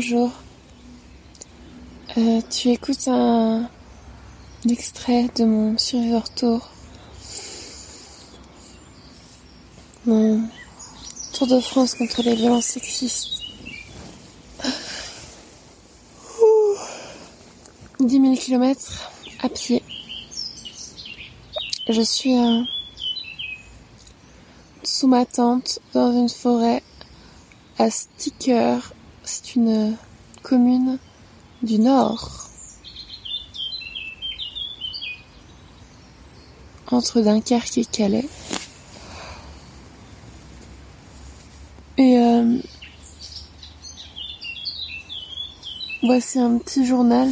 Bonjour. Euh, tu écoutes un... extrait de mon Survivor Tour. Mon Tour de France contre les violences sexistes. 10 000 km à pied. Je suis sous ma tente dans une forêt à Sticker. C'est une commune du Nord. Entre Dunkerque et Calais. Et euh, voici un petit journal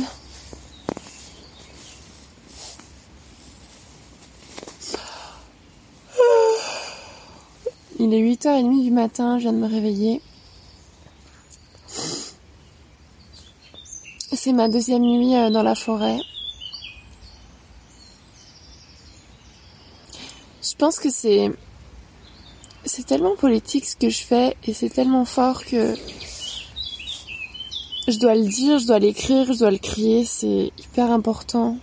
Il est 8h30 du matin, je viens de me réveiller. C'est ma deuxième nuit euh, dans la forêt. Je pense que c'est c'est tellement politique ce que je fais et c'est tellement fort que je dois le dire, je dois l'écrire, je dois le crier, c'est hyper important.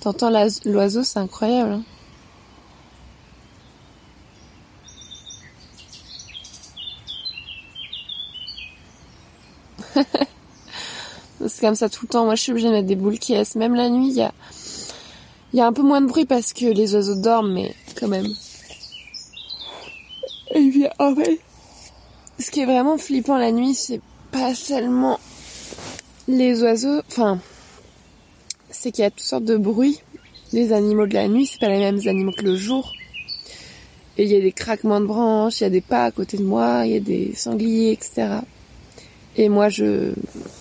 T'entends l'oiseau, c'est incroyable. Hein. C'est comme ça tout le temps. Moi, je suis obligée de mettre des boules qui Même la nuit, il y a, un peu moins de bruit parce que les oiseaux dorment, mais quand même. Et puis, en fait, ce qui est vraiment flippant la nuit, c'est pas seulement les oiseaux. Enfin, c'est qu'il y a toutes sortes de bruits. Les animaux de la nuit, c'est pas les mêmes animaux que le jour. Et il y a des craquements de branches, il y a des pas à côté de moi, il y a des sangliers, etc. Et moi, je,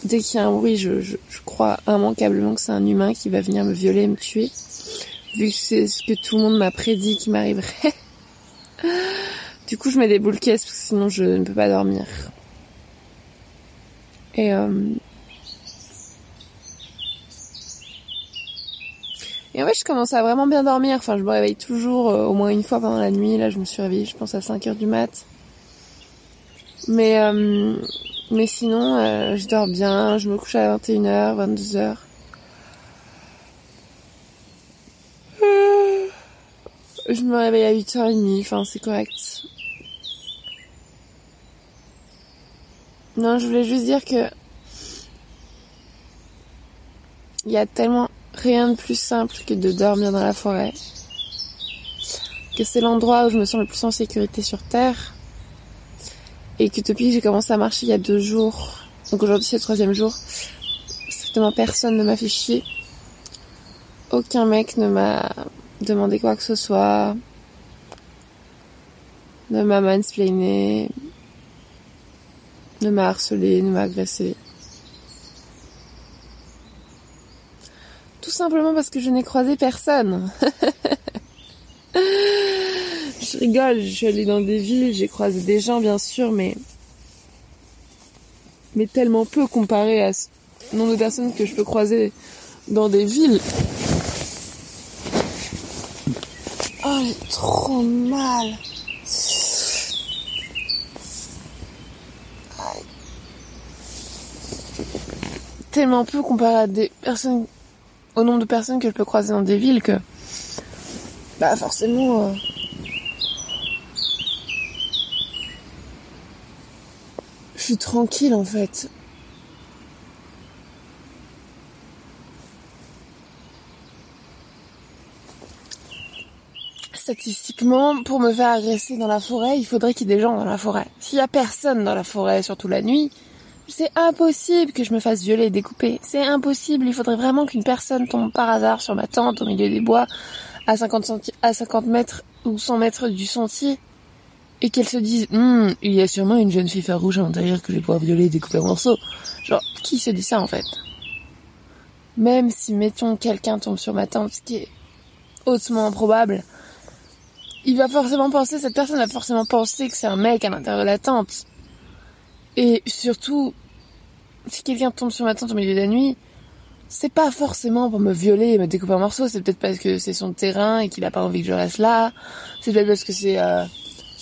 dès qu'il y a un bruit, je, je, crois immanquablement que c'est un humain qui va venir me violer, me tuer. Vu que c'est ce que tout le monde m'a prédit qui m'arriverait. du coup, je mets des boules caisses parce que sinon je ne peux pas dormir. Et euh, Et en fait, je commence à vraiment bien dormir. Enfin, je me réveille toujours euh, au moins une fois pendant la nuit. Là, je me suis réveillée, je pense, à 5 heures du mat. Mais, euh, mais sinon, euh, je dors bien. Je me couche à 21h, 22h. Je me réveille à 8h30. Enfin, c'est correct. Non, je voulais juste dire que il y a tellement rien de plus simple que de dormir dans la forêt. Que c'est l'endroit où je me sens le plus en sécurité sur Terre. Et que j'ai commencé à marcher il y a deux jours, donc aujourd'hui c'est le troisième jour, strictement personne ne m'a fait chier. Aucun mec ne m'a demandé quoi que ce soit, ne m'a mansplainé, ne m'a harcelé, ne m'a agressé. Tout simplement parce que je n'ai croisé personne. je rigole, je suis allée dans des villes, j'ai croisé des gens bien sûr, mais mais tellement peu comparé à ce nombre de personnes que je peux croiser dans des villes. Oh, j'ai trop mal. Tellement peu comparé à des personnes au nombre de personnes que je peux croiser dans des villes que bah forcément euh, tranquille en fait. Statistiquement, pour me faire agresser dans la forêt, il faudrait qu'il y ait des gens dans la forêt. S'il y a personne dans la forêt, surtout la nuit, c'est impossible que je me fasse violer découper. C'est impossible. Il faudrait vraiment qu'une personne tombe par hasard sur ma tente au milieu des bois à 50, à 50 mètres ou 100 mètres du sentier et qu'elle se dise hum, il y a sûrement une jeune fille farouche à l'intérieur que je vais pouvoir violer et découper en morceaux. Genre, qui se dit ça en fait? Même si, mettons, quelqu'un tombe sur ma tente, ce qui est hautement improbable, il va forcément penser, cette personne va forcément penser que c'est un mec à l'intérieur de la tente. Et surtout, si quelqu'un tombe sur ma tente au milieu de la nuit, c'est pas forcément pour me violer et me découper en morceaux, c'est peut-être parce que c'est son terrain et qu'il a pas envie que je reste là, c'est peut-être parce que c'est, euh,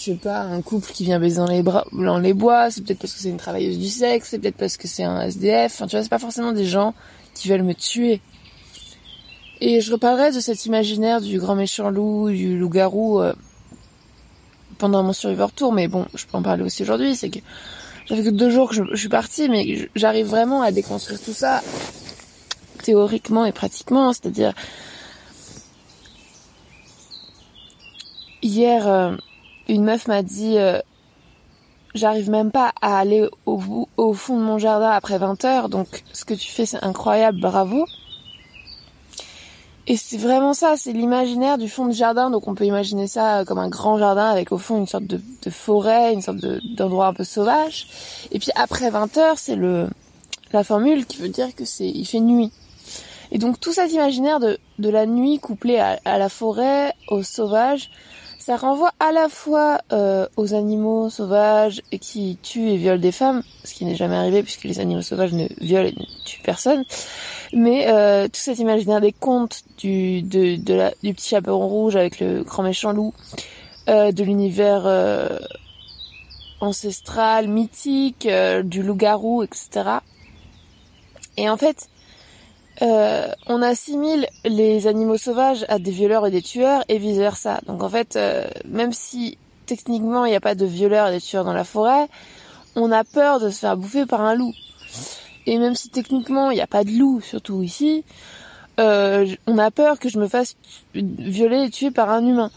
je sais pas, un couple qui vient baiser dans les, bois, c'est peut-être parce que c'est une travailleuse du sexe, c'est peut-être parce que c'est un SDF, enfin tu vois, c'est pas forcément des gens qui veulent me tuer. Et je reparlerai de cet imaginaire du grand méchant loup, du loup-garou euh, pendant mon Survivor Tour, mais bon, je peux en parler aussi aujourd'hui, c'est que ça fait que deux jours que je, suis partie, mais j'arrive vraiment à déconstruire tout ça théoriquement et pratiquement, c'est-à-dire hier euh, une meuf m'a dit euh, j'arrive même pas à aller au, fond de mon jardin après 20 heures, donc ce que tu fais c'est incroyable, bravo. Et c'est vraiment ça, c'est l'imaginaire du fond de jardin. Donc on peut imaginer ça comme un grand jardin avec au fond une sorte de, forêt, une sorte d'endroit un peu sauvage. Et puis après 20 heures, c'est la formule qui veut dire que c'est il fait nuit. Et donc tout cet imaginaire de, la nuit couplé à la forêt, au sauvage, ça renvoie à la fois euh, aux animaux sauvages qui tuent et violent des femmes, ce qui n'est jamais arrivé puisque les animaux sauvages ne violent et ne tuent personne, mais euh, tout cet imaginaire des contes du, du petit chaperon rouge avec le grand méchant loup, euh, de l'univers euh, ancestral, mythique, euh, du loup-garou, etc. Et en fait, euh, on assimile les animaux sauvages à des violeurs et des tueurs et vice versa. Donc en fait, euh, même si techniquement il n'y a pas de violeurs et de tueurs dans la forêt, on a peur de se faire bouffer par un loup. Et même si techniquement il n'y a pas de loup, surtout ici, euh, on a peur que je me fasse violer et tuer par un humain.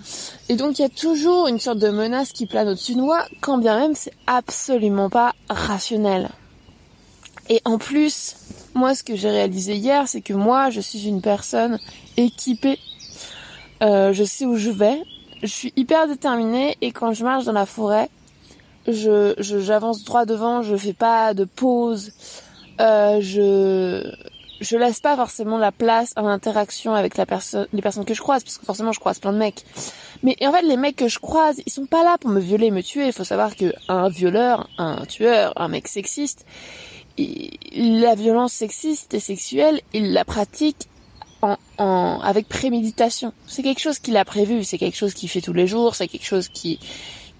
Et donc il y a toujours une sorte de menace qui plane au-dessus de moi, quand bien même c'est absolument pas rationnel. Et en plus, moi, ce que j'ai réalisé hier, c'est que moi, je suis une personne équipée. Euh, je sais où je vais. Je suis hyper déterminée et quand je marche dans la forêt, je j'avance droit devant. Je fais pas de pause. Euh, je je laisse pas forcément la place à l'interaction avec la personne, les personnes que je croise, parce que forcément je croise plein de mecs. Mais en fait, les mecs que je croise, ils sont pas là pour me violer, me tuer. Il faut savoir que un violeur, un tueur, un mec sexiste, la violence sexiste et sexuelle, il la pratique en, en, avec préméditation. C'est quelque chose qu'il a prévu, c'est quelque chose qu'il fait tous les jours, c'est quelque chose qui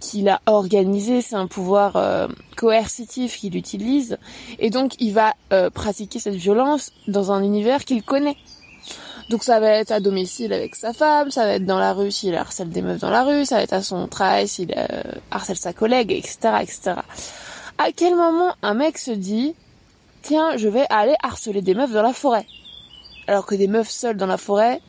qu'il a organisé, c'est un pouvoir euh, coercitif qu'il utilise, et donc il va euh, pratiquer cette violence dans un univers qu'il connaît. Donc ça va être à domicile avec sa femme, ça va être dans la rue s'il harcèle des meufs dans la rue, ça va être à son travail s'il euh, harcèle sa collègue, etc., etc. À quel moment un mec se dit tiens, je vais aller harceler des meufs dans la forêt? Alors que des meufs seules dans la forêt,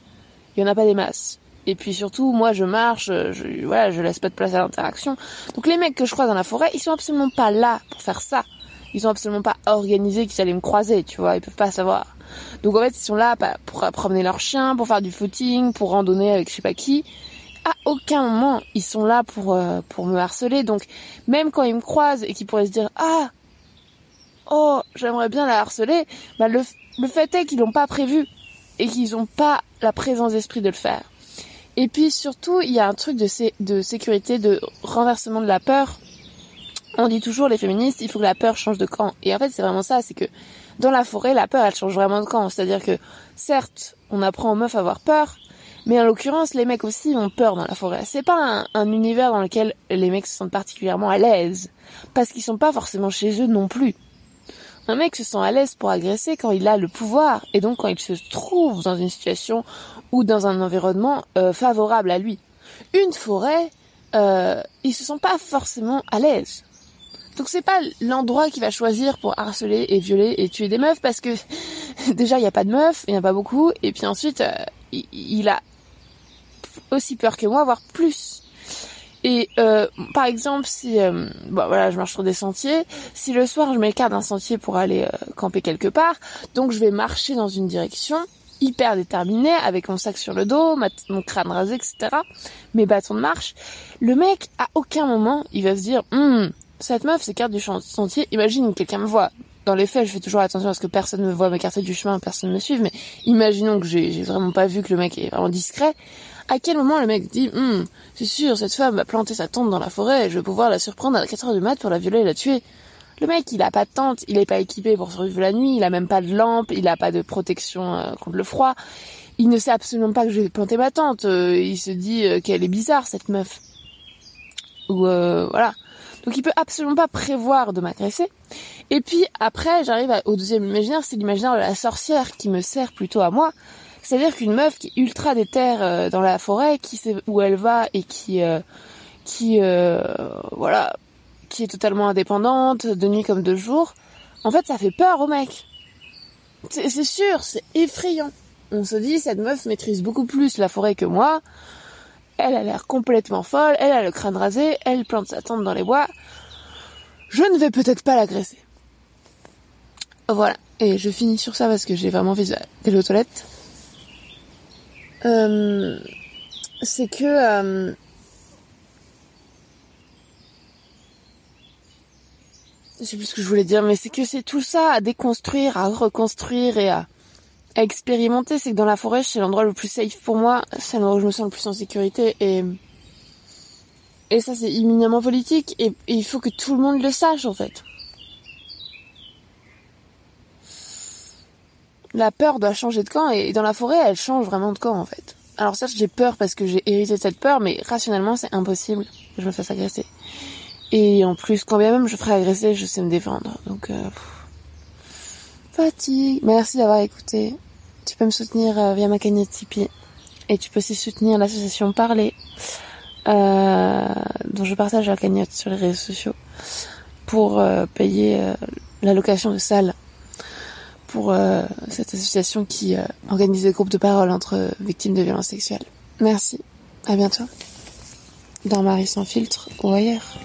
il y en a pas des masses. Et puis surtout, moi, je marche, je, voilà, je laisse pas de place à l'interaction. Donc les mecs que je croise dans la forêt, ils sont absolument pas là pour faire ça. Ils sont absolument pas organisés qu'ils allaient me croiser, tu vois. Ils peuvent pas savoir. Donc en fait, ils sont là pour promener leurs chiens, pour faire du footing, pour randonner avec je sais pas qui. À aucun moment, ils sont là pour euh, pour me harceler. Donc même quand ils me croisent et qu'ils pourraient se dire ah oh j'aimerais bien la harceler, bah le, le fait est qu'ils l'ont pas prévu et qu'ils n'ont pas la présence d'esprit de le faire. Et puis surtout, il y a un truc de, de sécurité, de renversement de la peur. On dit toujours les féministes, il faut que la peur change de camp. Et en fait, c'est vraiment ça, c'est que dans la forêt, la peur, elle change vraiment de camp. C'est-à-dire que, certes, on apprend aux meufs à avoir peur, mais en l'occurrence, les mecs aussi ont peur dans la forêt. C'est pas un, un, univers dans lequel les mecs se sentent particulièrement à l'aise, parce qu'ils sont pas forcément chez eux non plus. Un mec se sent à l'aise pour agresser quand il a le pouvoir et donc quand il se trouve dans une situation ou dans un environnement euh, favorable à lui. Une forêt, euh, il se sent pas forcément à l'aise. Donc c'est pas l'endroit qu'il va choisir pour harceler et violer et tuer des meufs parce que déjà il y a pas de meufs, il y en a pas beaucoup et puis ensuite euh, il a aussi peur que moi, voire plus. Et euh, par exemple, si euh, bon, voilà, je marche sur des sentiers, si le soir je m'écarte d'un sentier pour aller euh, camper quelque part, donc je vais marcher dans une direction hyper déterminée avec mon sac sur le dos, mon crâne rasé, etc. Mes bâtons de marche. Le mec, à aucun moment, il va se dire, hum, cette meuf s'écarte du sentier. Imagine quelqu'un me voit. Dans les faits, je fais toujours attention à ce que personne me voit m'écarter du chemin, personne me suive. Mais imaginons que j'ai vraiment pas vu que le mec est vraiment discret à quel moment le mec dit hum, c'est sûr, cette femme va planter sa tente dans la forêt et je vais pouvoir la surprendre à 4 heures du mat pour la violer et la tuer Le mec, il a pas de tente, il est pas équipé pour survivre la nuit, il a même pas de lampe, il a pas de protection euh, contre le froid. Il ne sait absolument pas que je vais planter ma tente. Euh, il se dit euh, qu'elle est bizarre cette meuf. Ou voilà. Donc il peut absolument pas prévoir de m'agresser. Et puis après, j'arrive au deuxième imaginaire, c'est l'imaginaire de la sorcière qui me sert plutôt à moi. C'est-à-dire qu'une meuf qui est ultra déterre dans la forêt, qui sait où elle va et qui qui voilà qui est totalement indépendante, de nuit comme de jour, en fait, ça fait peur au mec. C'est sûr, c'est effrayant. On se dit, cette meuf maîtrise beaucoup plus la forêt que moi. Elle a l'air complètement folle, elle a le crâne rasé, elle plante sa tente dans les bois. Je ne vais peut-être pas l'agresser. Voilà. Et je finis sur ça parce que j'ai vraiment envie d'aller aux toilettes? Euh, c'est que euh, je sais plus ce que je voulais dire, mais c'est que c'est tout ça à déconstruire, à reconstruire et à, expérimenter. C'est que dans la forêt, c'est l'endroit le plus safe pour moi, c'est l'endroit où je me sens le plus en sécurité et et ça c'est imminemment politique et, il faut que tout le monde le sache en fait. La peur doit changer de camp et dans la forêt, elle change vraiment de camp en fait. Alors certes, j'ai peur parce que j'ai hérité de cette peur, mais rationnellement, c'est impossible que je me fasse agresser. Et en plus, quand bien même je ferai agresser, je sais me défendre. Donc, euh, fatigue. Merci d'avoir écouté. Tu peux me soutenir euh, via ma cagnotte Tipeee. Et tu peux aussi soutenir l'association Parler, euh, dont je partage la cagnotte sur les réseaux sociaux, pour euh, payer la location de salle pour cette association qui organise des groupes de parole entre victimes de violences sexuelles. Merci. À bientôt. Dans Marie sans filtre ou ailleurs.